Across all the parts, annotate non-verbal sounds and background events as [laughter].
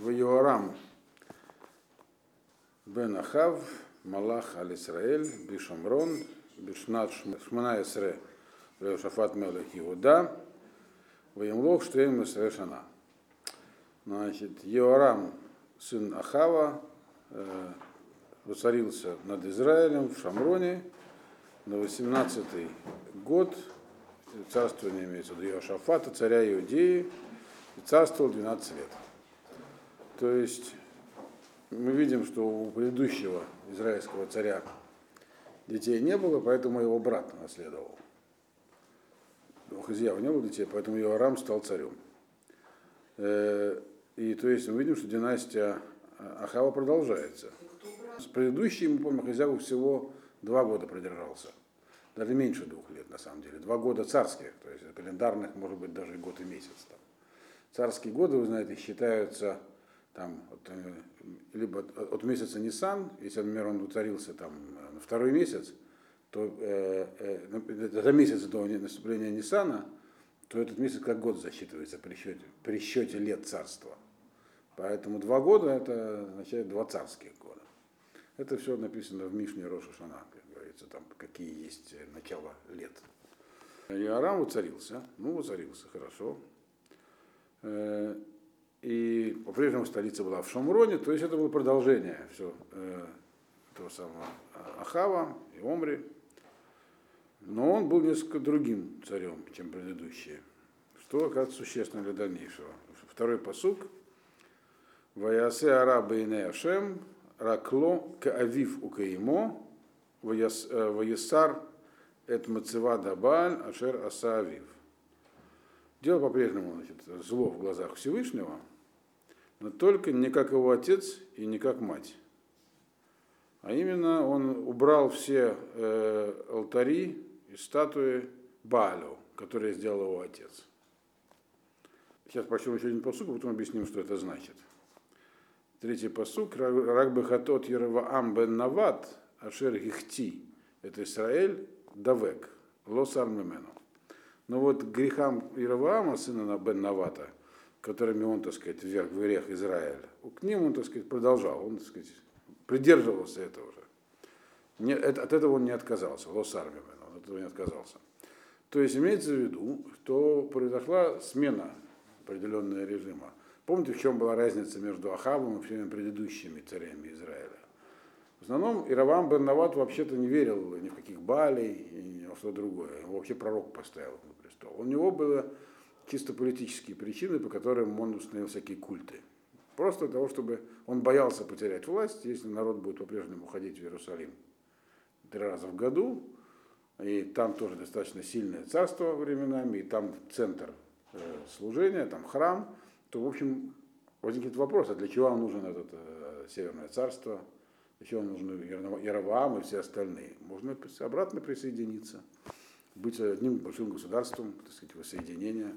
в Йоарам бен Ахав, Малах аль Исраэль, Бишамрон, Бишнат Шмана Исре, Шафат Мелех Иуда, Ваемлох Штейм Исре Шана. Значит, Йоарам, сын Ахава, э, воцарился над Израилем в Шамроне на 18-й год царствования имеется виду Иошафата, царя Иудеи, и царствовал 12 лет. То есть мы видим, что у предыдущего израильского царя детей не было, поэтому его брат наследовал. У Хазиява не было детей, поэтому его Арам стал царем. Э, и то есть мы видим, что династия Ахава продолжается. С предыдущей, мы помним, Хазияву всего два года продержался. Даже меньше двух лет, на самом деле. Два года царских, то есть календарных, может быть, даже год и месяц. Там. Царские годы, вы знаете, считаются там, от, э, либо от, от месяца Нисан, если, например, он уцарился там на второй месяц, то э, э, за месяц до наступления Нисана, то этот месяц как год засчитывается при счете, при счете лет царства. Поэтому два года это означает два царских года. Это все написано в Мишне Роша как говорится, там какие есть начало лет. Иорам уцарился, ну уцарился, хорошо. Э, и по-прежнему столица была в Шамроне, то есть это было продолжение все э, того самого Ахава и Омри. Но он был несколько другим царем, чем предыдущие, что оказывается существенно для дальнейшего. Второй посук. Ваясе арабы и Ашем, ракло каавив укаимо, ваясар эт мацева дабаль ашер асаавив. Дело по-прежнему значит, зло в глазах Всевышнего, но только не как его отец и не как мать. А именно он убрал все э, алтари и статуи Балю, которые сделал его отец. Сейчас прочтем еще один посук, а потом объясним, что это значит. Третий посук. Рак бехатот Ерваам бен Нават, Ашер Гихти. Это Израиль Давек. Лосар Мемену. Но вот грехам Ираваама, сына бен Навата, которыми он, так сказать, вверх в грех Израиля, к ним он, так сказать, продолжал, он, так сказать, придерживался этого же. Не, это, от этого он не отказался, Лосар Мемену от этого не отказался. То есть имеется в виду, что произошла смена определенного режима. Помните, в чем была разница между Ахавом и всеми предыдущими царями Израиля? В основном Иравам Нават вообще-то не верил ни в каких Балей, ни во что другое. Его вообще пророк поставил на престол. У него были чисто политические причины, по которым он установил всякие культы. Просто для того, чтобы он боялся потерять власть, если народ будет по-прежнему ходить в Иерусалим три раза в году, и там тоже достаточно сильное царство временами, и там центр э, служения, там храм, то, в общем, возникнет вопрос, а для чего вам нужно это э, Северное царство, для чего вам нужны Яровам и все остальные. Можно обратно присоединиться, быть одним большим государством, так сказать, воссоединения.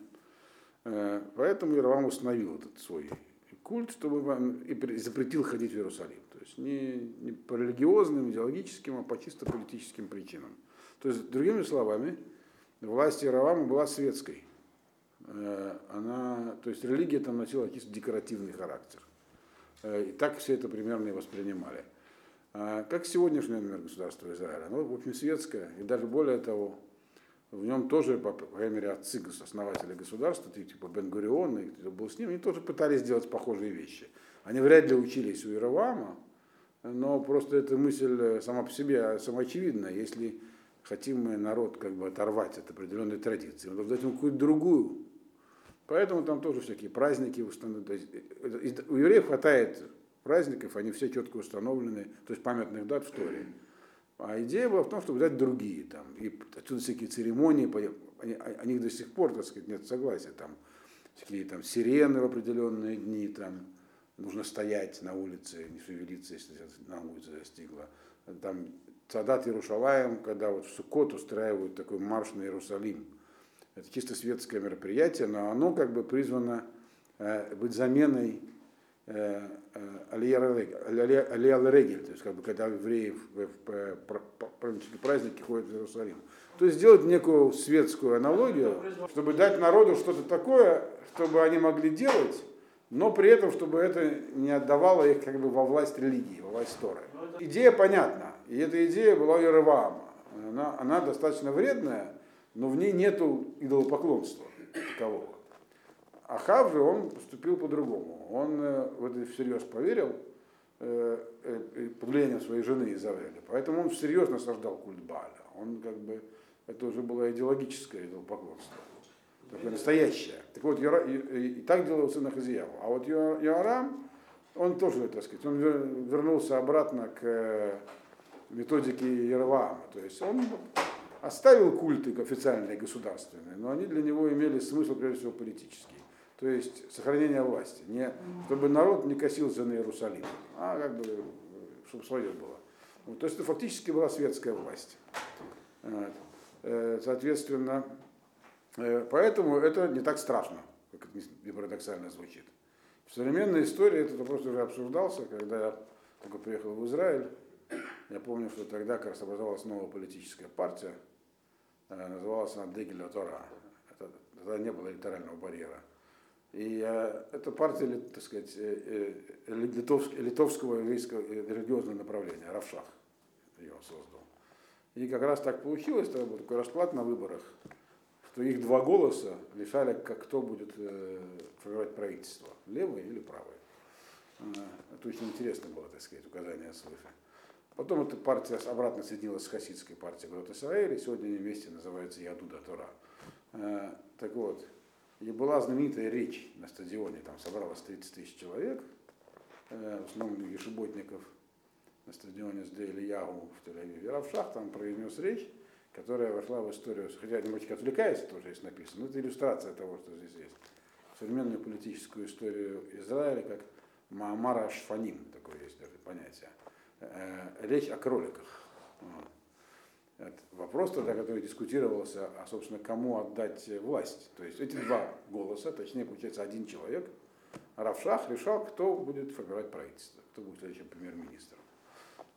Э, поэтому Яровам установил этот свой культ, чтобы и запретил ходить в Иерусалим. То есть не, не по религиозным, идеологическим, а по чисто политическим причинам. То есть, другими словами, власть Яровама была светской. Э, она, то есть религия там носила чисто декоративный характер. Э, и так все это примерно и воспринимали. А как сегодняшнее, например, государство Израиля, оно, в общем, светское, и даже более того, в нем тоже, по крайней мере, отцы основатели государства, типа Бен-Гурион и кто был с ним, они тоже пытались сделать похожие вещи. Они вряд ли учились у Иеравама, но просто эта мысль э, сама по себе самоочевидна. Если хотим мы народ как бы оторвать от определенной традиции, надо дать ему какую-то другую. Поэтому там тоже всякие праздники установлены. Э, у евреев хватает праздников, они все четко установлены, то есть памятных дат в Торе. А идея была в том, чтобы дать другие там. И отсюда всякие церемонии, они, о них до сих пор, так сказать, нет согласия. Там всякие там сирены в определенные дни, там нужно стоять на улице, не шевелиться, если на улице застигла. Там Садат Иерушалаем, когда вот в Суккот устраивают такой марш на Иерусалим. Это чисто светское мероприятие, но оно как бы призвано э, быть заменой э, э Алия Регель, то есть как бы когда евреи в, в, в праздники ходят в Иерусалим. То есть сделать некую светскую аналогию, чтобы дать народу что-то такое, чтобы они могли делать, но при этом, чтобы это не отдавало их как бы во власть религии, во власть Торы. Идея понятна, и эта идея была у Яроваама. Она, она достаточно вредная, но в ней нету идолопоклонства такового. Ахав же он поступил по-другому. Он э, в это всерьез поверил э, э, под влиянием своей жены Изавеля. Поэтому он всерьез насаждал культ Бааля. Он как бы, это уже было идеологическое идолопоклонство. Такое настоящее. Так вот, Йора, и, и, и так делал сын Хазияу. А вот Йорам, он тоже, так сказать, он вернулся обратно к методике Яроваама. То есть он оставил культы официальные государственные, но они для него имели смысл, прежде всего, политический. То есть сохранение власти. Не, чтобы народ не косился на Иерусалим, а как бы, чтобы свое было. Вот, то есть это фактически была светская власть. Вот. Э, соответственно, э, поэтому это не так страшно, как это не парадоксально звучит. В современной истории этот вопрос уже обсуждался, когда я только приехал в Израиль. Я помню, что тогда как раз образовалась новая политическая партия, э, называлась она Дегеля Тора. Тогда не было электорального барьера. И э, это партия, так сказать, э, э, литовского, литовского еврейского религиозного направления, Равшах ее создал. И как раз так получилось, это был такой расклад на выборах, что их два голоса решали, как кто будет формировать правительство, левый или правый. Это очень интересно было, так сказать, указание свыше. Потом эта партия обратно соединилась с хасидской партией Грот Исраэль, и сегодня они вместе называются Ядуда Тора. Так вот, и была знаменитая речь на стадионе, там собралось 30 тысяч человек, э, в основном ешеботников на стадионе с Ягу в Тель-Авиве. Равшах там произнес речь, которая вошла в историю, хотя немножечко отвлекается, тоже есть написано, но это иллюстрация того, что здесь есть. Современную политическую историю Израиля, как Маамара Шфаним, такое есть даже понятие. Э, речь о кроликах. Вот. Вопрос тогда, который дискутировался, а, собственно, кому отдать власть. То есть эти два голоса, точнее, получается, один человек, Равшах решал, кто будет формировать правительство, кто будет следующим премьер-министром.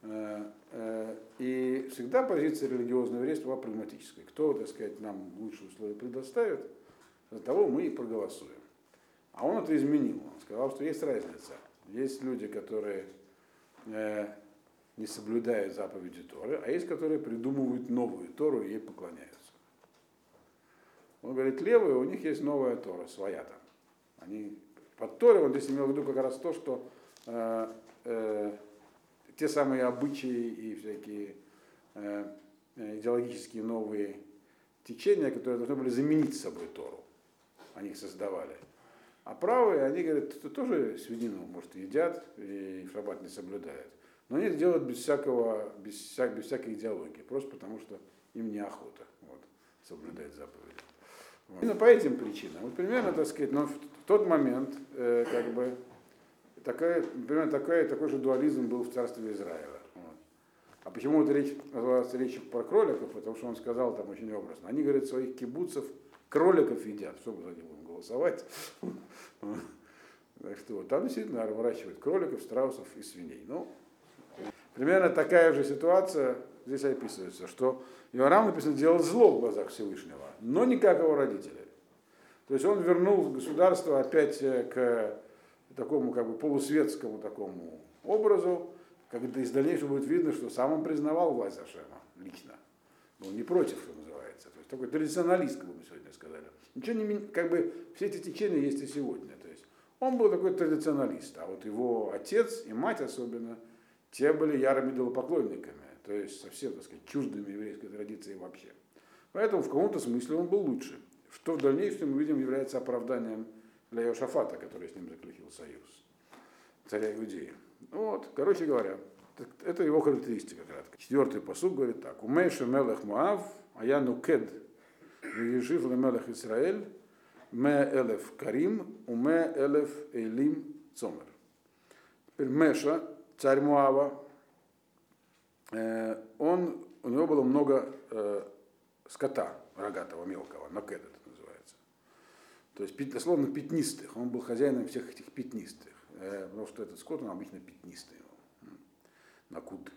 Э, э, и всегда позиция религиозного еврейства была прагматической. Кто, так сказать, нам лучшие условия предоставит, за того мы и проголосуем. А он это изменил. Он сказал, что есть разница. Есть люди, которые э, не соблюдают заповеди Торы, а есть, которые придумывают новую Тору и ей поклоняются. Он говорит, левые, у них есть новая Тора, своя там. Они под Торой, он здесь имел в виду как раз то, что э, э, те самые обычаи и всякие э, идеологические новые течения, которые должны были заменить собой Тору. Они их создавали. А правые, они говорят, тоже свинину, может, едят и шаббат не соблюдают. Но они это делают без всякого, без, вся, без всякой идеологии, просто потому что им неохота вот, соблюдать заповеди. Вот. Именно по этим причинам. Вот примерно, так сказать, но в тот момент, э, как бы, такая, примерно такая, такой же дуализм был в царстве Израиля. Вот. А почему эта речь называлась речь про кроликов? Потому что он сказал там очень образно. Они, говорят, своих кибуцев кроликов едят, чтобы за них будем голосовать. [laughs] Так что там действительно выращивают кроликов, страусов и свиней. Ну, Примерно такая же ситуация здесь описывается, что Иорам написано делал зло в глазах Всевышнего, но не как его родители. То есть он вернул государство опять э, к такому как бы полусветскому такому образу, когда из дальнейшего будет видно, что сам он признавал власть Ашема лично. Был не против, что называется. То есть такой традиционалист, как бы мы сегодня сказали. Ничего не как бы все эти течения есть и сегодня. То есть он был такой традиционалист, а вот его отец и мать особенно – те были ярыми идолопоклонниками, то есть совсем, так сказать, чуждыми еврейской традиции вообще. Поэтому в каком-то смысле он был лучше, что в дальнейшем, мы видим, является оправданием для Иошафата, который с ним заключил союз, царя Иудеи. Вот, короче говоря, это его характеристика кратко. Четвертый посуд говорит так. Умейша мелех Муав, а я нукед, вежив мелех Исраэль, ме элев Карим, уме элев Эйлим Цомер. Теперь Меша, царь Муава, э, он, у него было много э, скота рогатого, мелкого, накед это называется. То есть, дословно, пятнистых. Он был хозяином всех этих пятнистых. Э, потому что этот скот, он обычно пятнистый. Накуд.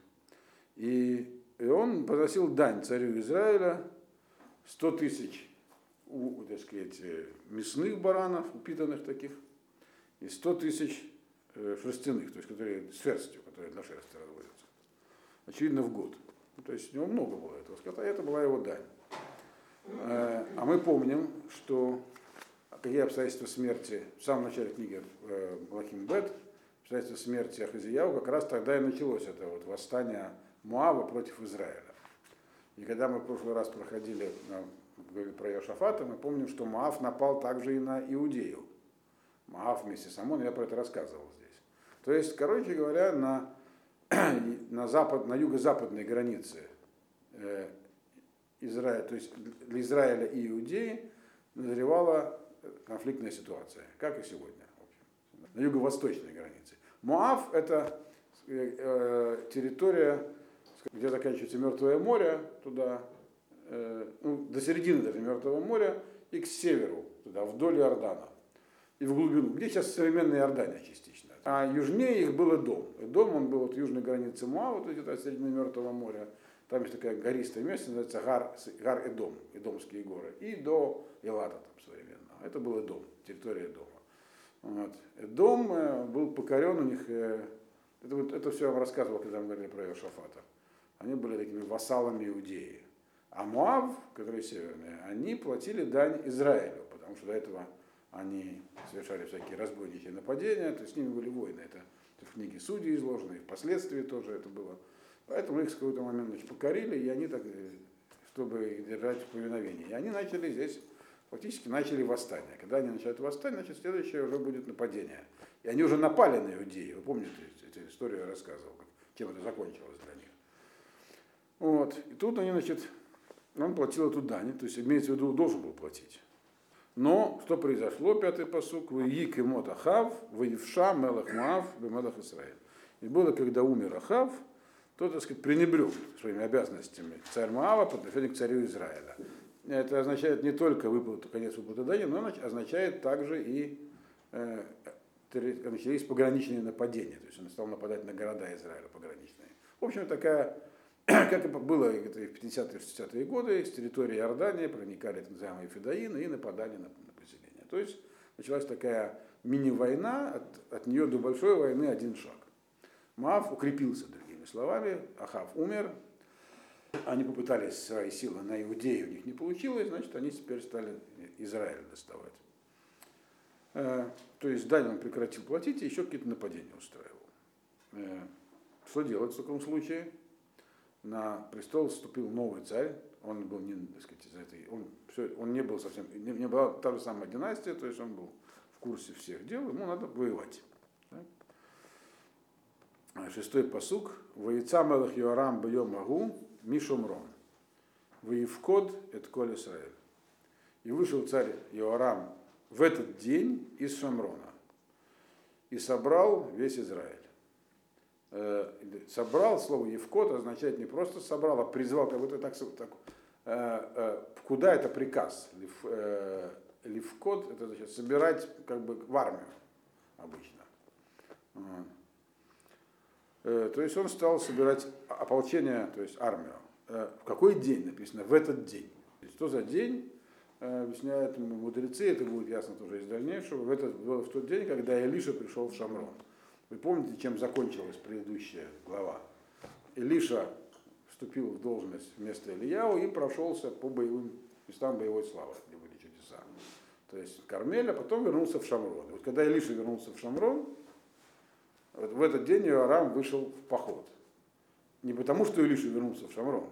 И, и он приносил дань царю Израиля 100 тысяч, так сказать, мясных баранов, упитанных таких, и 100 тысяч шерстяных, то есть которые с шерстью, которые для шерсти разводятся. Очевидно, в год. Ну, то есть у него много было этого скота, и это была его дань. Э, а мы помним, что какие обстоятельства смерти в самом начале книги э, Лахим Бет, обстоятельства смерти Ахазияу, как раз тогда и началось это вот восстание Муава против Израиля. И когда мы в прошлый раз проходили про Йошафата, мы помним, что Маав напал также и на Иудею. Маав вместе с Амоном, я про это рассказывал здесь. То есть, короче говоря, на, [clears throat] на, запад, на юго-западной границе э, Израиля, то есть для Израиля и Иудеи назревала конфликтная ситуация, как и сегодня, в общем, на юго-восточной границе. Моав – это э, э, территория, где заканчивается Мертвое море, туда Э, ну, до середины даже Мертвого моря и к северу, туда, вдоль Иордана и в глубину, где сейчас современная Иордания частично. А южнее их было дом. Дом, он был от южной границы Муава, вот где-то от середины Мертвого моря. Там есть такая гористая место, называется Гар, Гар Эдом, Эдомские горы. И до Элата там современного. Это был Эдом, территория дома. Вот. Дом э, был покорен у них, э, это, вот, это все я вам рассказывал, когда мы говорили про Иошафата. Они были такими вассалами Иудеи. А Муав, которые северные, они платили дань Израилю, потому что до этого они совершали всякие разбойничьи нападения, то есть с ними были войны. Это, это в книге Судей изложено, и впоследствии тоже это было. Поэтому их с какой-то момент значит, покорили, и они так, чтобы держать в повиновении. И они начали здесь, фактически начали восстание. Когда они начинают восстание, значит, следующее уже будет нападение. И они уже напали на иудеи. Вы помните эту историю я рассказывал, чем это закончилось для них. Вот. И тут они, значит, он платил эту дань, то есть имеется в виду, должен был платить. Но что произошло, пятый посук, вы ик и мот Ахав, вы евша мелах Муав, мелах Исраиль. И было, когда умер Ахав, то, так сказать, пренебрег своими обязанностями царь Маава по отношению к царю Израиля. Это означает не только выплату, конец выплаты дани, но означает также и э, начались пограничные нападения. То есть он стал нападать на города Израиля пограничные. В общем, такая [clears throat] как это было в 50-60-е годы, с территории Иордании проникали так называемые федоины и нападали на, на поселение. То есть началась такая мини-война, от, от нее до большой войны один шаг. Маав укрепился, другими словами, Ахав умер, они попытались свои силы на Иудею, у них не получилось, значит, они теперь стали Израиль доставать. Э, то есть дань прекратил платить и еще какие-то нападения устраивал. Э, что делать в таком случае? На престол вступил новый царь, он был не, так сказать, из этой, он, все, он не был совсем, не, не была та же самая династия, то есть он был в курсе всех дел, ему надо воевать. Да? Шестой посук. Воица мелах Йоарам бьем магу мишумрон. Воевкод эт коль Исраэль. И вышел царь Йоарам в этот день из Шамрона и собрал весь Израиль. Э, собрал, слово Евкот означает не просто собрал, а призвал, как будто так, так э, э, куда это приказ? Лев, Левкот, это значит собирать как бы в армию обычно. То есть он стал собирать ополчение, то есть армию. В какой день написано? В этот день. Что за день? Объясняют мудрецы, это будет ясно тоже из дальнейшего. В, этот, в тот день, когда Илиша пришел в Шамрон. Вы помните, чем закончилась предыдущая глава? Илиша вступил в должность вместо Ильяу и прошелся по боевым местам боевой славы, где были чудеса. То есть Кармель, а потом вернулся в Шамрон. И вот когда Илиша вернулся в Шамрон, вот в этот день Иорам вышел в поход. Не потому, что Илиша вернулся в Шамрон.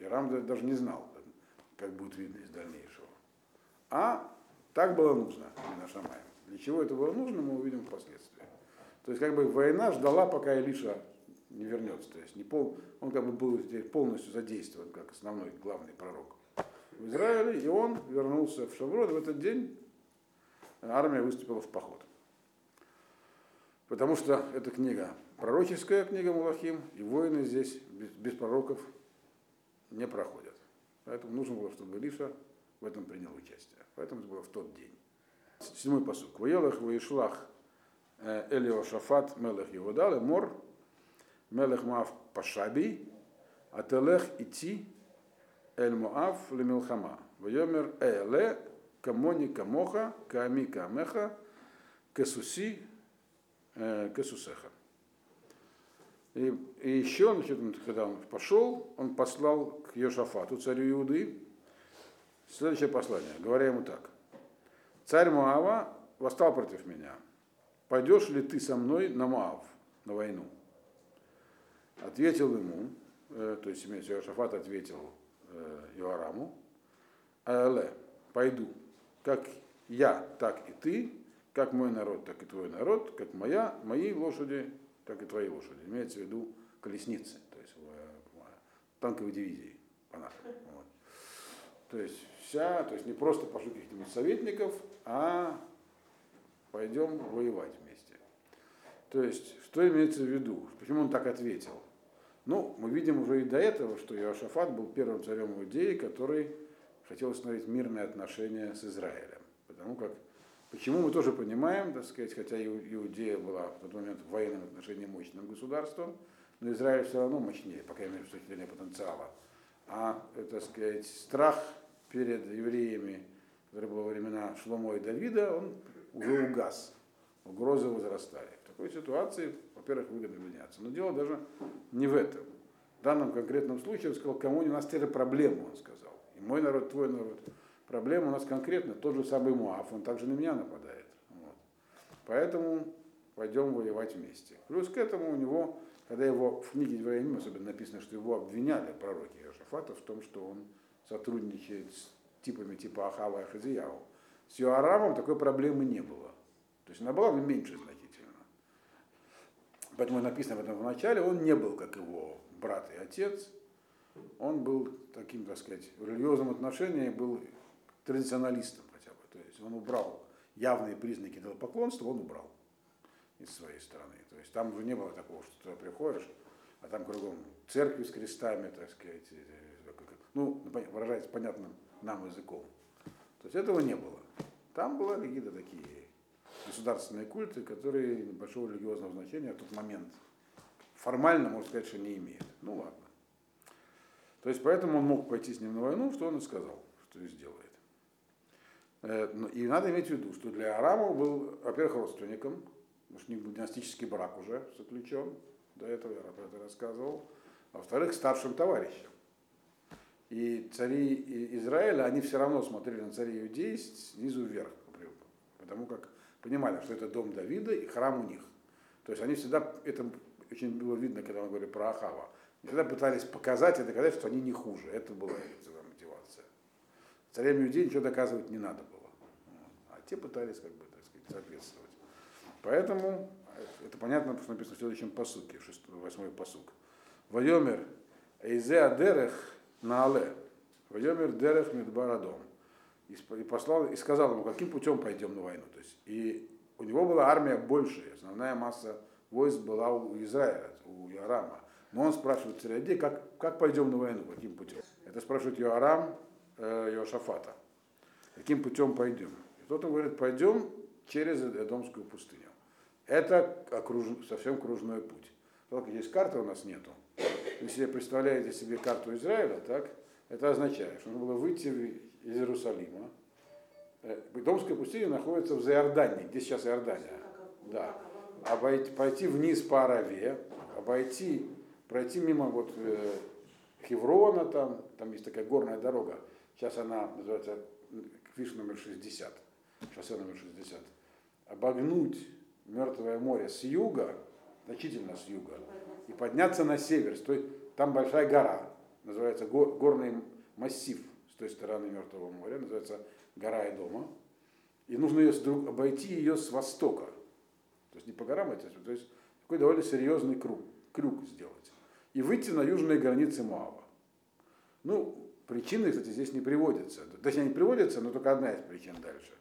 Иорам даже не знал, как будет видно из дальнейшего. А так было нужно, на Шамаем. Для чего это было нужно, мы увидим впоследствии. То есть как бы война ждала, пока Илиша не вернется. То есть не пол, он как бы был полностью задействован как основной главный пророк в Израиле, и он вернулся в Шаврон, и в этот день армия выступила в поход. Потому что эта книга пророческая книга Мулахим, и войны здесь без, без пророков не проходят. Поэтому нужно было, чтобы Илиша в этом принял участие. Поэтому это было в тот день. Седьмой посук. Воелах воишлах Элио Шафат Мелех Иуда, Лемор, Мелех Маав Пашаби, Ателех Ити, Эль Моав Лемилхама. Вайомер Эле, Камони Камоха, Ками Камеха, кесуси, э, кесусеха. И, и еще, значит, когда он пошел, он послал к Йошафату, царю Иуды, следующее послание, говоря ему так. Царь Моава восстал против меня. Пойдешь ли ты со мной на Моав, на войну? Ответил ему, э, то есть имеется Йошафат ответил э, Иоараму, Аэле, пойду, как я, так и ты, как мой народ, так и твой народ, как моя, мои лошади, так и твои лошади. Имеется в виду колесницы, то есть танковой дивизии. Вот. То есть вся, то есть не просто пошлю каких-нибудь советников, а пойдем воевать вместе. То есть, что имеется в виду? Почему он так ответил? Ну, мы видим уже и до этого, что Иошафат был первым царем Иудеи, который хотел установить мирные отношения с Израилем. Потому как Почему мы тоже понимаем, так сказать, хотя Иудея была в тот момент в военном отношении мощным государством, но Израиль все равно мощнее, по крайней мере, с точки зрения потенциала. А, так сказать, страх перед евреями, который был во времена Шломо и Давида, он уже угас. Угрозы возрастали. В такой ситуации, во-первых, выгодно меняться. Но дело даже не в этом. В данном конкретном случае он сказал, кому у нас теперь проблема, он сказал. И мой народ, твой народ. Проблема у нас конкретно тот же самый Муаф, он также на меня нападает. Вот. Поэтому пойдем воевать вместе. Плюс к этому у него, когда его в книге Дворяним особенно написано, что его обвиняли пророки Иошафата в том, что он сотрудничает с типами типа Ахава и Хазияу. С Йоарамом такой проблемы не было. То есть она была меньше значительно. Поэтому написано об этом в начале, он не был, как его брат и отец, он был таким, так сказать, в религиозном отношении был традиционалистом хотя бы. То есть он убрал явные признаки идолопоклонства, он убрал из своей стороны. То есть там уже не было такого, что ты приходишь, а там кругом церкви с крестами, так сказать, ну, выражаясь понятным нам языком. То есть этого не было. Там были какие-то такие государственные культы, которые большого религиозного значения в тот момент формально, можно сказать, что не имеют. Ну ладно. То есть поэтому он мог пойти с ним на войну, что он и сказал, что и сделает. Э, и надо иметь в виду, что для Арама был, во-первых, родственником, потому что у них был династический брак уже заключен, до этого я про это рассказывал, а во-вторых, старшим товарищем. И цари Израиля, они все равно смотрели на царей Иудеи снизу вверх, потому как понимали, что это дом Давида и храм у них. То есть они всегда, это очень было видно, когда мы говорили про Ахава, всегда пытались показать и доказать, что они не хуже. Это была мотивация. Царям Иудеи ничего доказывать не надо было те пытались, как бы, так сказать, соответствовать. Поэтому это понятно, потому что написано в следующем посуке, восьмой посук. Вайомер Эйзе Адерех Наале. Вайомер Дерех Мидбарадом. И послал, и сказал ему, каким путем пойдем на войну. То есть, и у него была армия большая, основная масса войск была у Израиля, у Иорама. Но он спрашивает царя, как, как пойдем на войну, каким путем? Это спрашивает Иорам э, Иошафата. Каким путем пойдем? Кто-то говорит, пойдем через Эдомскую пустыню. Это окруж... совсем кружной путь. Только здесь карты у нас нету. Вы представляете себе карту Израиля, так, это означает, что нужно было выйти из Иерусалима. Эдомская пустыня находится в Заордании, где сейчас Иордания. Да. Обойти, пойти вниз по Араве, обойти, пройти мимо вот э, Хеврона, там, там есть такая горная дорога. Сейчас она называется Квиш номер 60 шоссе номер 60, обогнуть Мертвое море с юга, значительно с юга, и подняться на север. Там большая гора, называется горный массив с той стороны Мертвого моря, называется гора Эдома. И нужно ее обойти ее с востока. То есть не по горам, а то есть такой довольно серьезный круг, крюк сделать. И выйти на южные границы Моава. Ну, причины, кстати, здесь не приводятся. Точнее, не приводятся, но только одна из причин дальше.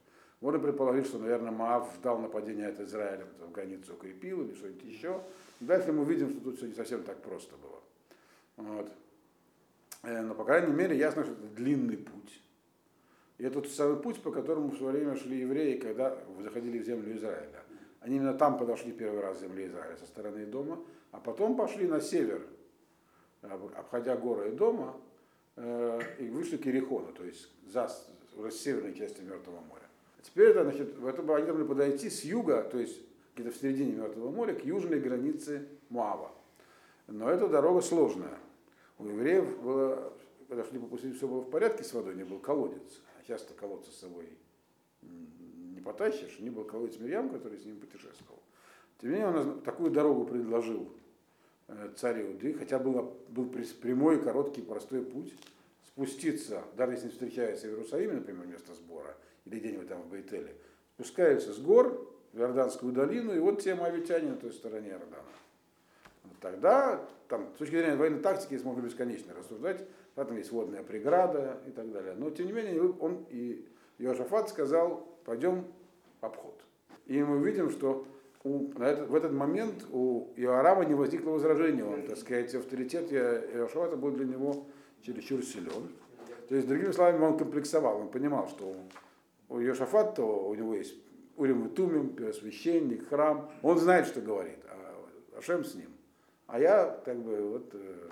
Можно предположить, что, наверное, Маав ждал нападения от Израиля, потом границу укрепил или что-нибудь еще. Дальше мы видим, что тут все не совсем так просто было. Вот. Э, но, по крайней мере, ясно, что это длинный путь. И это тот самый путь, по которому в свое время шли евреи, когда заходили в землю Израиля. Они именно там подошли первый раз в землю Израиля, со стороны дома, а потом пошли на север, обходя горы дома, э, и вышли к Ерехону, то есть за, северной части Мертвого моря. Теперь это, значит, это они должны подойти с юга, то есть где-то в середине Мертвого моря, к южной границе Муава. Но эта дорога сложная. У евреев было, когда шли по пустыне, все было в порядке с водой, не был колодец. А часто колодца с собой не потащишь. Не был колодец Мирьям, который с ним путешествовал. Тем не менее, он такую дорогу предложил э, царь Иуды, хотя было, был прямой, короткий, простой путь спуститься, даже если встречается в Иерусалиме, например, место сбора, или где-нибудь там в Бейтеле, спускаются с гор Иорданскую долину, и вот те моавитяне на той стороне Иордана. Тогда, там, с точки зрения военной тактики, здесь можно бесконечно рассуждать, там есть водная преграда и так далее. Но, тем не менее, он и Иошафат сказал, пойдем в обход. И мы видим, что у, на этот, в этот момент у Иорама не возникло возражения. Он, так сказать, авторитет Иошафата был для него чересчур силен. То есть, другими словами, он комплексовал, он понимал, что у Иошафата у него есть Тумим, первосвященник, храм. Он знает, что говорит, а Ашем с ним. А я, как бы, вот, э,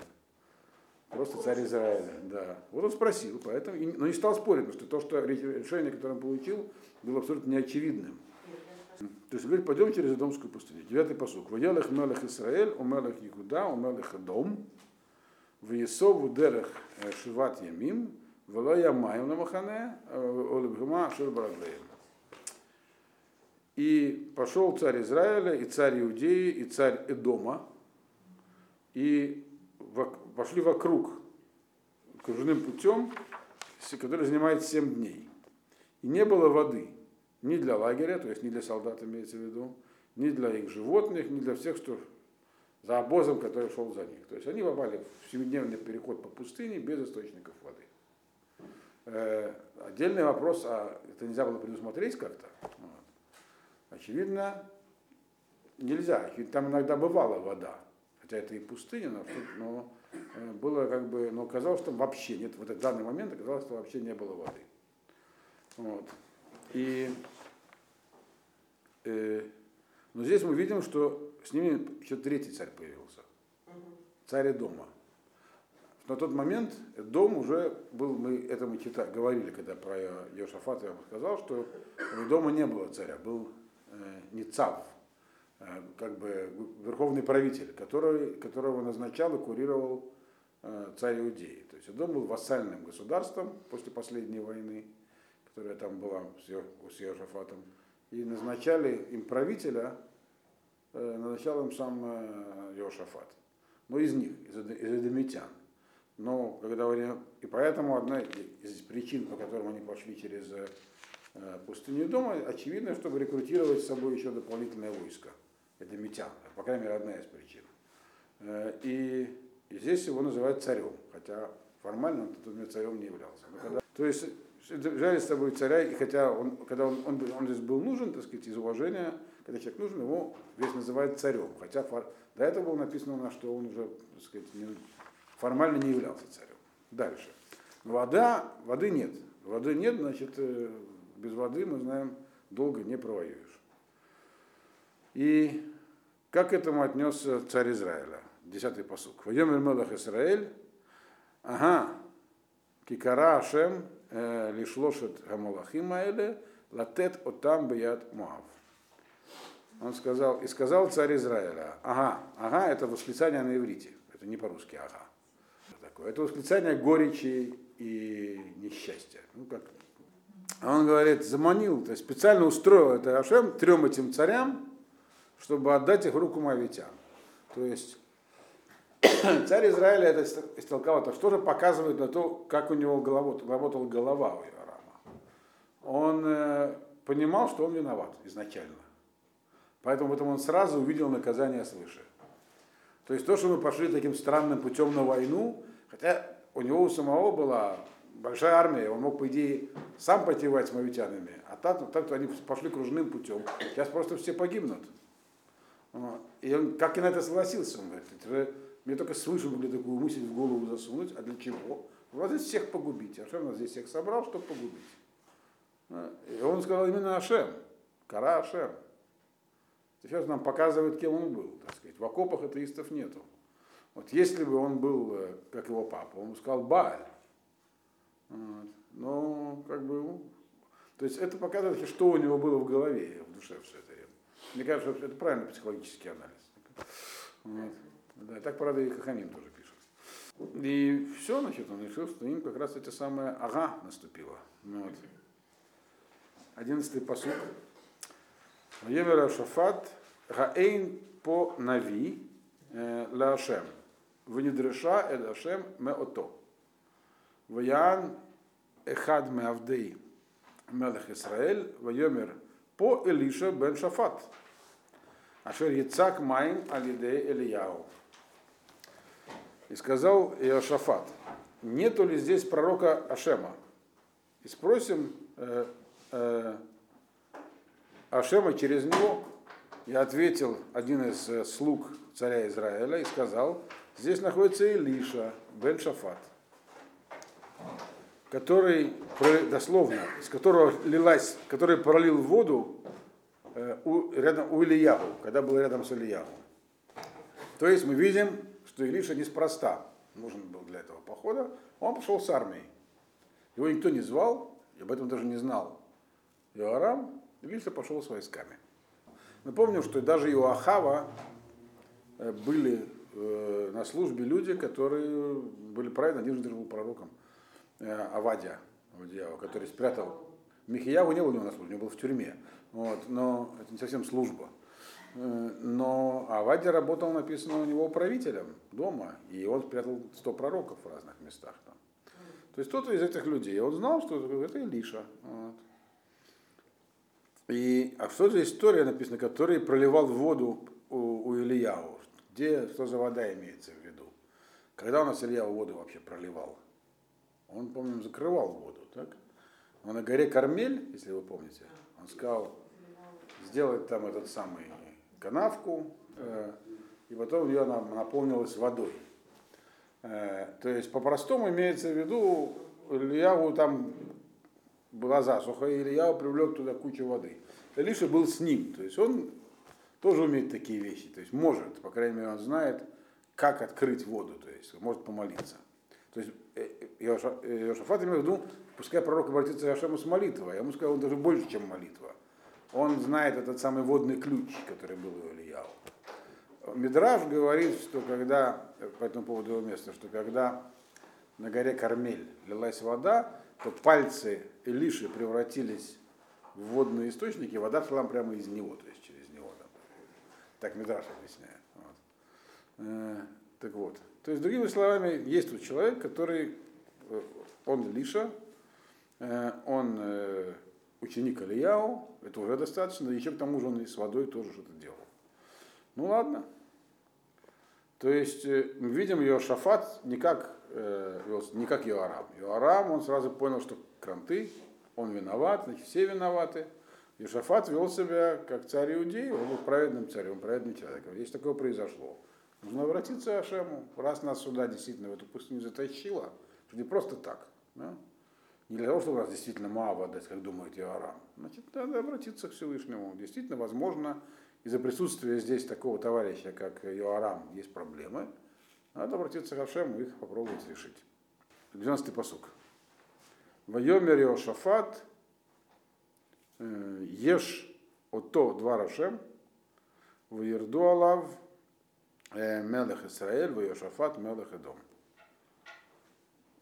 просто царь Израиля, да. Вот он спросил, поэтому, но не стал спорить, потому что то, что решение, которое он получил, было абсолютно неочевидным. То есть говорит, пойдем через Эдомскую пустыню. Девятый посук. Ваялах мелах Исраэль, у мелах Игуда, у мелах Эдом, в Есову дерех э, Шиват Ямим, Вела Ямаем на Махане, э, Олебхема Шербараглеем. И пошел царь Израиля, и царь Иудеи, и царь Эдома, и пошли вокруг кружным путем, который занимает 7 дней. И не было воды ни для лагеря, то есть ни для солдат имеется в виду, ни для их животных, ни для всех, что за обозом, который шел за них. То есть они попали в семидневный переход по пустыне без источников воды. Э, отдельный вопрос, а это нельзя было предусмотреть как-то? Очевидно, нельзя. Там иногда бывала вода, хотя это и пустыня, но, но э, было как бы, но казалось, что вообще нет, в этот данный момент оказалось, что вообще не было воды. Вот. И э, но здесь мы видим, что с ними еще третий царь появился. Царь дома. На тот момент дом уже был, мы это мы читали, говорили, когда про Йошафата я вам сказал, что у дома не было царя, был Ницав, э, как бы верховный правитель, который, которого назначал и курировал э, царь Иудеи. То есть дом был вассальным государством после последней войны, которая там была с Йошафатом и назначали им правителя, э, назначал им сам э, Иошафат. Ну, из них, из, из. Но когда они, и поэтому одна из причин, по которым они пошли через э, пустыню дома, очевидно, чтобы рекрутировать с собой еще дополнительное войско, эдомитян, по крайней мере, одна из причин. И, и здесь его называют царем, хотя формально он царем не являлся. Когда, то есть взяли с собой царя, и хотя он, когда он, он, он здесь был нужен, так сказать, из уважения, когда человек нужен, его весь называют царем. Хотя фор, до этого было написано, на что он уже, так сказать, не, формально не являлся царем. Дальше. Вода, воды нет. Воды нет, значит, э, без воды, мы знаем, долго не провоюешь. И как к этому отнесся царь Израиля? Десятый посук. Вайомер Мелах Израиль, ага, кикара Ашем лишлошет гамалахим аэле латет отам бияд Муав. Он сказал, и сказал царь Израиля, ага, ага, это восклицание на иврите, это не по-русски, ага. Это, такое. это восклицание горечи и несчастья. Ну, как. А он говорит, заманил, то есть специально устроил это Ашем трем этим царям, чтобы отдать их в руку Мавитян. То есть [coughs] царь Израиля это истолковал, это что же показывает на то, как у него голова, работала голова у Иорама. Он э, понимал, что он виноват изначально. Поэтому потом он сразу увидел наказание свыше. То есть то, что мы пошли таким странным путем на войну, хотя у него у самого была большая армия, он мог, по идее, сам пойти воевать с мавитянами, а так, так они пошли кружным путем. Сейчас просто все погибнут. И он как и на это согласился, он говорит, мне только свыше могли такую мысль в голову засунуть. А для чего? Вот здесь всех погубить. Ашем нас здесь всех собрал, чтобы погубить. А, и он сказал именно Ашем. Кара Ашем. Сейчас нам показывают, кем он был. Так сказать. В окопах атеистов нету. Вот если бы он был, э, как его папа, он бы сказал Бааль. Вот. Но как бы ну, То есть это показывает, что у него было в голове, в душе все это. Мне кажется, это правильный психологический анализ. Вот. Да, так, правда, и Хахамим тоже пишет. И все, значит, он решил, что им как раз эти самые ага наступило. Вот. Одиннадцатый посуд. Евера Шафат Гаэйн по Нави Лашем. Венедреша Эль Ашем Меото. Ваян Эхад Меавдей Мелех Исраэль Вайомер по Элиша бен Шафат. Ашер Яцак Майм Алиде Элияу. И сказал Иошафат, нету ли здесь пророка Ашема? И спросим э, э, Ашема через него. Я ответил один из э, слуг царя Израиля и сказал, здесь находится Илиша, бен Шафат, который, дословно, с которого лилась, который пролил воду у, рядом, у Ильяву, когда был рядом с Ильяву. То есть мы видим, что Илиша неспроста нужен был для этого похода, он пошел с армией. Его никто не звал, и об этом даже не знал. Иоарам, Илиша пошел с войсками. Напомню, что даже и у Ахава были э, на службе люди, которые были правильно, один же был пророком, э, Авадия, Авадияу, который спрятал. Михияву не был у него на службе, он был в тюрьме. Вот, но это не совсем служба. Э, но Авадия работал, написано, у него правителем дома, и он спрятал 100 пророков в разных местах. Там. То есть кто-то из этих людей, он знал, что это Илиша. Вот. И, а что за история написана, который проливал воду у, у Ильяу? Где, что за вода имеется в виду? Когда у нас Илья воду вообще проливал? Он, помним, закрывал воду, так? Но на горе Кармель, если вы помните, он сказал, сделать там этот самый канавку, э, и потом ее она наполнилась водой. Э, то есть по-простому имеется в виду, Ильяву там была засуха, и Ильяу привлек туда кучу воды. Илиша был с ним, то есть он тоже умеет такие вещи, то есть может, по крайней мере, он знает, как открыть воду, то есть может помолиться. То есть Иошафат имел в виду, пускай пророк обратится к Ашему с молитвой, я ему сказал, он даже больше, чем молитва он знает этот самый водный ключ, который был у Ильяу. Мидраж говорит, что когда, по этому поводу его места, что когда на горе Кармель лилась вода, то пальцы Илиши превратились в водные источники, вода шла прямо из него, то есть через него. Там. Так Мидраш объясняет. Вот. Э, так вот. То есть, другими словами, есть тут человек, который, э, он Лиша, э, он э, ученик Алияу, это уже достаточно, еще к тому же он и с водой тоже что-то делал. Ну ладно. То есть мы видим ее Шафат не как, не как Йоарам. Йоарам, он сразу понял, что кранты, он виноват, значит все виноваты. И Шафат вел себя как царь Иудеи, он был праведным царем, праведным человеком. Здесь такое произошло. Нужно обратиться к Ашему, раз нас сюда действительно в эту пустыню затащило, что не просто так. Да? Не для того, чтобы раз действительно Маава дать, как думает Иорам. Значит, надо обратиться к Всевышнему. Действительно, возможно, из-за присутствия здесь такого товарища, как Иорам, есть проблемы. Надо обратиться к Ашему и их попробовать решить. 12-й посук. Вайомер Йошафат э, ешь ото два Рашем, Ваерду Алав Мелех Исраэль, Вайошафат Мелех Эдом.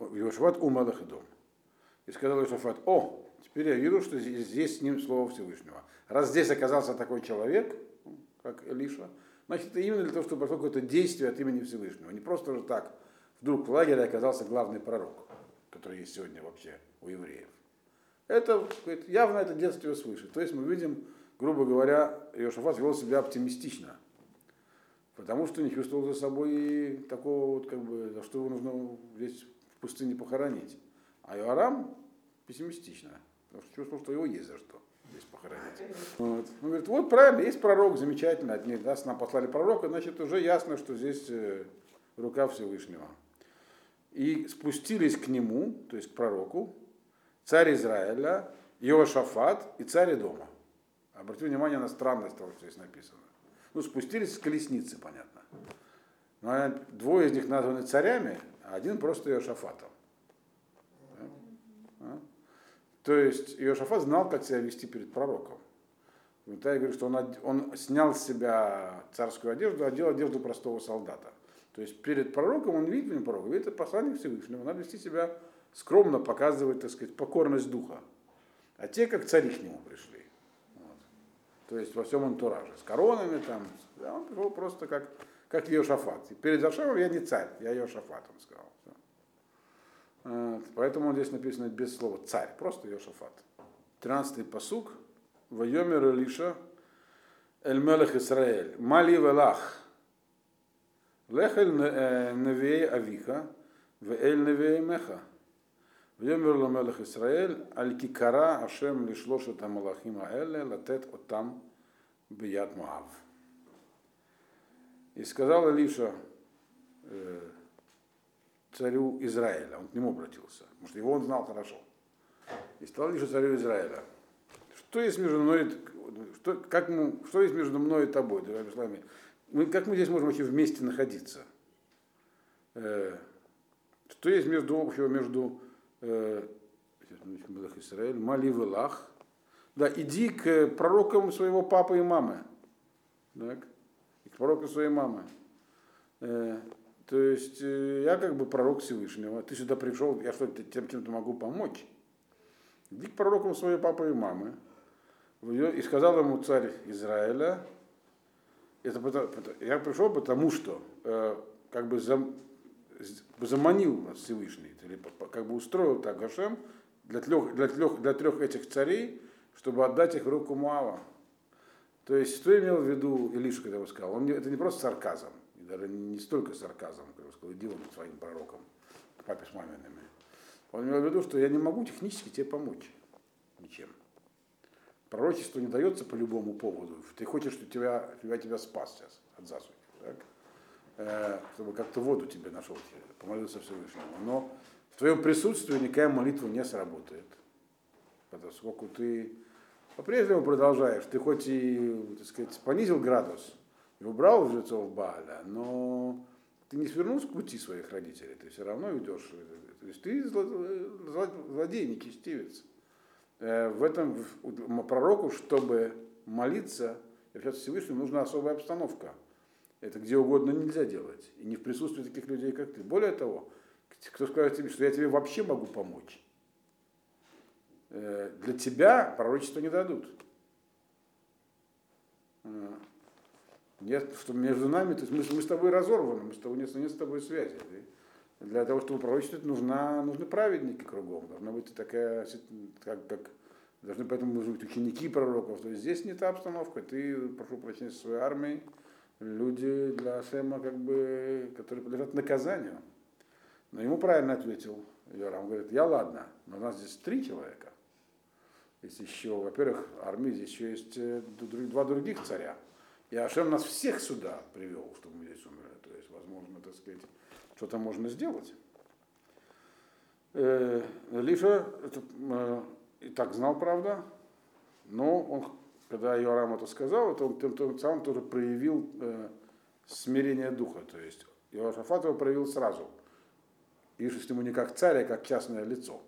Йошафат у Мелех Эдом. И сказал Ишафат, о, теперь я вижу, что здесь, с ним слово Всевышнего. Раз здесь оказался такой человек, как Илиша, значит, это именно для того, чтобы прошло какое-то действие от имени Всевышнего. Не просто же так, вдруг в лагере оказался главный пророк, который есть сегодня вообще у евреев. Это явно это детство свыше. То есть мы видим, грубо говоря, Иошафат вел себя оптимистично, потому что не чувствовал за собой такого вот, как бы, за что его нужно здесь в пустыне похоронить. А Иорам пессимистично, потому что чувствовал, что его есть за что здесь похоронить. Вот. Он говорит, вот правильно, есть пророк, замечательно, от них, раз нам послали пророка, значит уже ясно, что здесь э, рука Всевышнего. И спустились к нему, то есть к пророку, царь Израиля, Иошафат и царь дома. Обратите внимание на странность того, что здесь написано. Ну, спустились с колесницы, понятно. Но двое из них названы царями, а один просто Иошафатом. То есть Иошафат знал, как себя вести перед пророком. Комментарий говорит, что он, он снял с себя царскую одежду, одел одежду простого солдата. То есть перед пророком он видит, не пророк, видит посланник Всевышнего, надо вести себя скромно, показывать, так сказать, покорность духа. А те, как цари к нему пришли. То есть во всем антураже. С коронами там. Да, он пришел просто как, как Йошафат. И перед Ашером я не царь, я Йошафат, он сказал. Вот. Поэтому он здесь написано без слова царь, просто Йошафат. Тринадцатый посук. Вайомер Илиша, Эль Мелех Исраэль, Мали Велах, Лехель Невей Авиха, Веэль Невей Меха. Вьемер ламелах Исраэль, аль-кикара ашем лишлошета малахим аэле латет отам бият муав. И сказал Илиша э, царю Израиля, он к нему обратился, потому что его он знал хорошо. И сказал Илиша царю Израиля, что есть между мной, что, как мы, что есть между мной и тобой, мы, как мы здесь можем вообще вместе находиться? Э, что есть между общего между Израиль, Мали Велах, да, иди к пророкам своего папы и мамы. Так? И к пророку своей мамы. Э, то есть э, я как бы пророк Всевышнего, ты сюда пришел, я что тем чем-то могу помочь. Иди к пророкам своей папы и мамы. И сказал ему царь Израиля, это потому, я пришел потому, что э, как бы зам, заманил нас Всевышний, или как бы устроил так Гашем для трех, для, трех, для трех этих царей, чтобы отдать их в руку Муава. То есть, что имел в виду Илиша, когда его сказал? Он, это не просто сарказм, даже не столько сарказм, как он сказал, иди он своим пророкам, к папе с мамиными. Он имел в виду, что я не могу технически тебе помочь ничем. Пророчество не дается по любому поводу. Ты хочешь, чтобы тебя, тебя, тебя спас сейчас от засухи. Э, чтобы как-то воду тебе нашел, помолился Всевышнему. Но в твоем присутствии никакая молитва не сработает. Поскольку ты по-прежнему продолжаешь, ты хоть и, так сказать, понизил градус и убрал жрецов Бааля, но ты не свернул с пути своих родителей, ты все равно идешь. То есть ты злодей, нечестивец. Э, в этом пророку, чтобы молиться, общаться с Всевышним, нужна особая обстановка. Это где угодно нельзя делать. И не в присутствии таких людей, как ты. Более того, кто скажет тебе, что я тебе вообще могу помочь, э, для тебя пророчество не дадут. Э, нет, что между нами, то есть мы, мы с тобой разорваны, мы с тобой, нет, нет с тобой связи. Для того, чтобы пророчествовать, нужна, нужны праведники кругом. Должна быть такая, как, как должны поэтому быть ученики пророков. То есть здесь не та обстановка. Ты, прошу прощения, со своей армией, люди для Ашема, как бы, которые подлежат наказанию. Но ему правильно ответил Йорам. Говорит, я ладно, но у нас здесь три человека. Есть еще, во-первых, армии здесь еще есть э, два других царя. И Ашем нас всех сюда привел, чтобы мы здесь умерли. То есть, возможно, так сказать, что-то можно сделать. Э, Лиша это, э, и так знал, правда, но он, когда Иорам это сказал, это он тем, тем самым тоже проявил э, смирение духа. То есть Иошафат его проявил сразу. И что ему не как царь, а как частное лицо.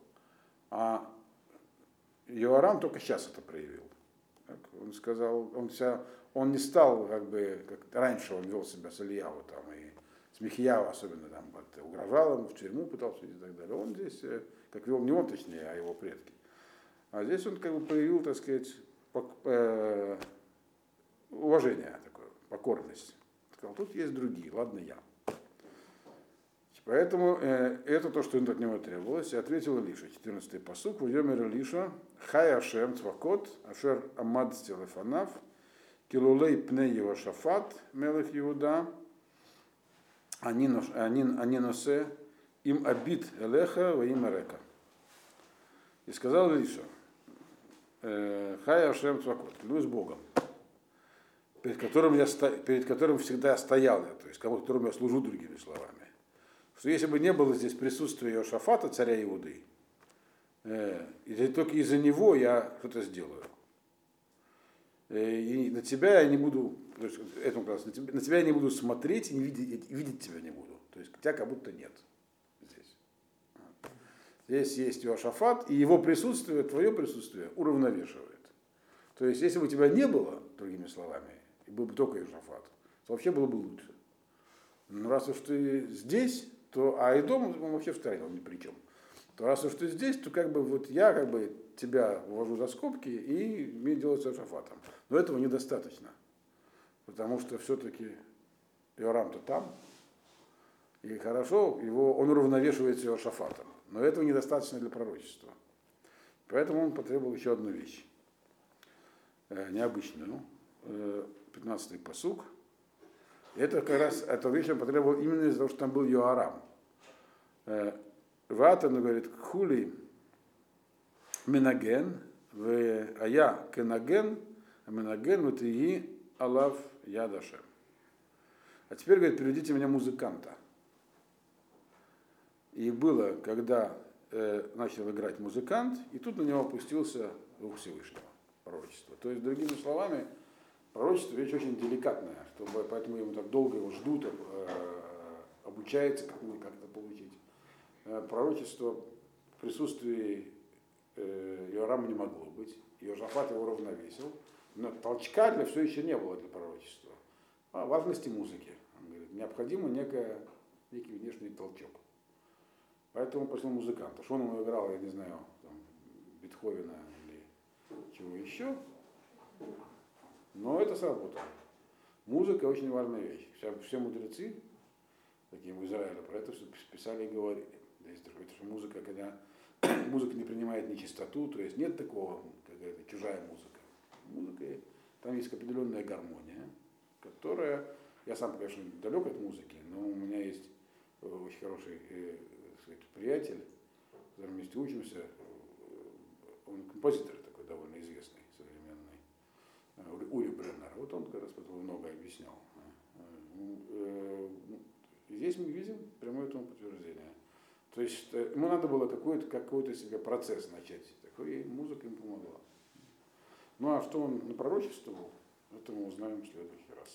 А Иорам только сейчас это проявил. Так, он сказал, он, вся, он не стал, как бы, как раньше он вел себя с Ильяву там, и с Михияу особенно там угрожал ему, в тюрьму пытался и так далее. Он здесь, э, как вел не он точнее, а его предки. А здесь он как бы проявил, так сказать, уважение такое, покорность. Сказал, тут есть другие, ладно я. Поэтому э, это то, что от него требовалось. И ответил Илиша, 14-й посук, Уйомер Илиша, Хай Ашем Цвакот, Ашер Амад Стелефанав, Килулей Пне Его Шафат, Мелых Иуда, они носе им обид Элеха во имя Река. И сказал Илиша, «Э, Хай Ашем Цвакот, «Ну, Богом, перед которым, я, перед которым всегда стоял я, то есть кому которому я служу другими словами. Что если бы не было здесь присутствия Иошафата, царя Иуды, э, и только из-за него я что-то сделаю. Э, и на тебя я не буду, то есть, этому на тебя, на тебя я не буду смотреть и не видеть, и видеть тебя не буду. То есть тебя как будто нет здесь. Есть Иошафат, и его присутствие, твое присутствие уравновешивает. То есть, если бы тебя не было, другими словами, и был бы только Иошафат, то вообще было бы лучше. Но раз уж ты здесь, то, а и дома он вообще втроем ни при чем. То раз уж ты здесь, то как бы вот я как бы тебя ввожу за скобки и мне делать с Иошафатом. Но этого недостаточно. Потому что все-таки Иорам-то там, и хорошо, его, он уравновешивается Иошафатом. Но этого недостаточно для пророчества. Поэтому он потребовал еще одну вещь, э, необычную. Э, 15-й посук. Это как раз, эту вещь он потребовал именно из-за того, что там был Йоарам. Э, Ватан говорит, хули минаген, в ая кенаген, минаген, вот и алав ядашем. А теперь, говорит, приведите меня музыканта. И было, когда э, начал играть музыкант, и тут на него опустился Дух Всевышнего, пророчество. То есть, другими словами, пророчество вещь очень деликатная, чтобы, поэтому ему так долго его ждут, э, обучается, как, как это получить. Э, пророчество в присутствии э, Иорама не могло быть. Иошафат его равновесил. Но толчка для все еще не было для пророчества. А важности музыки. Он говорит, необходимо некое, некий внешний толчок. Поэтому пошел музыканта. Что он ему играл, я не знаю, там, Бетховена или чего еще. Но это сработало. Музыка очень важная вещь. Все, все мудрецы, такие в Израиле, про это все писали и говорили. Есть такое, что музыка, когда [clears throat] музыка не принимает нечистоту, то есть нет такого, какая-то чужая музыка. Музыка, там есть определенная гармония, которая, я сам, конечно, далек от музыки, но у меня есть э, очень хороший э, сказать, приятель, с которым вместе учимся, он композитор такой довольно известный, современный, э, Ури Бреннер. Вот он как раз много объяснял. Здесь мы видим прямое этому подтверждение. То есть ему надо было какой-то какой себе процесс начать. Такой, музыка ему помогла. Ну а что он напророчествовал, это мы узнаем в следующий раз.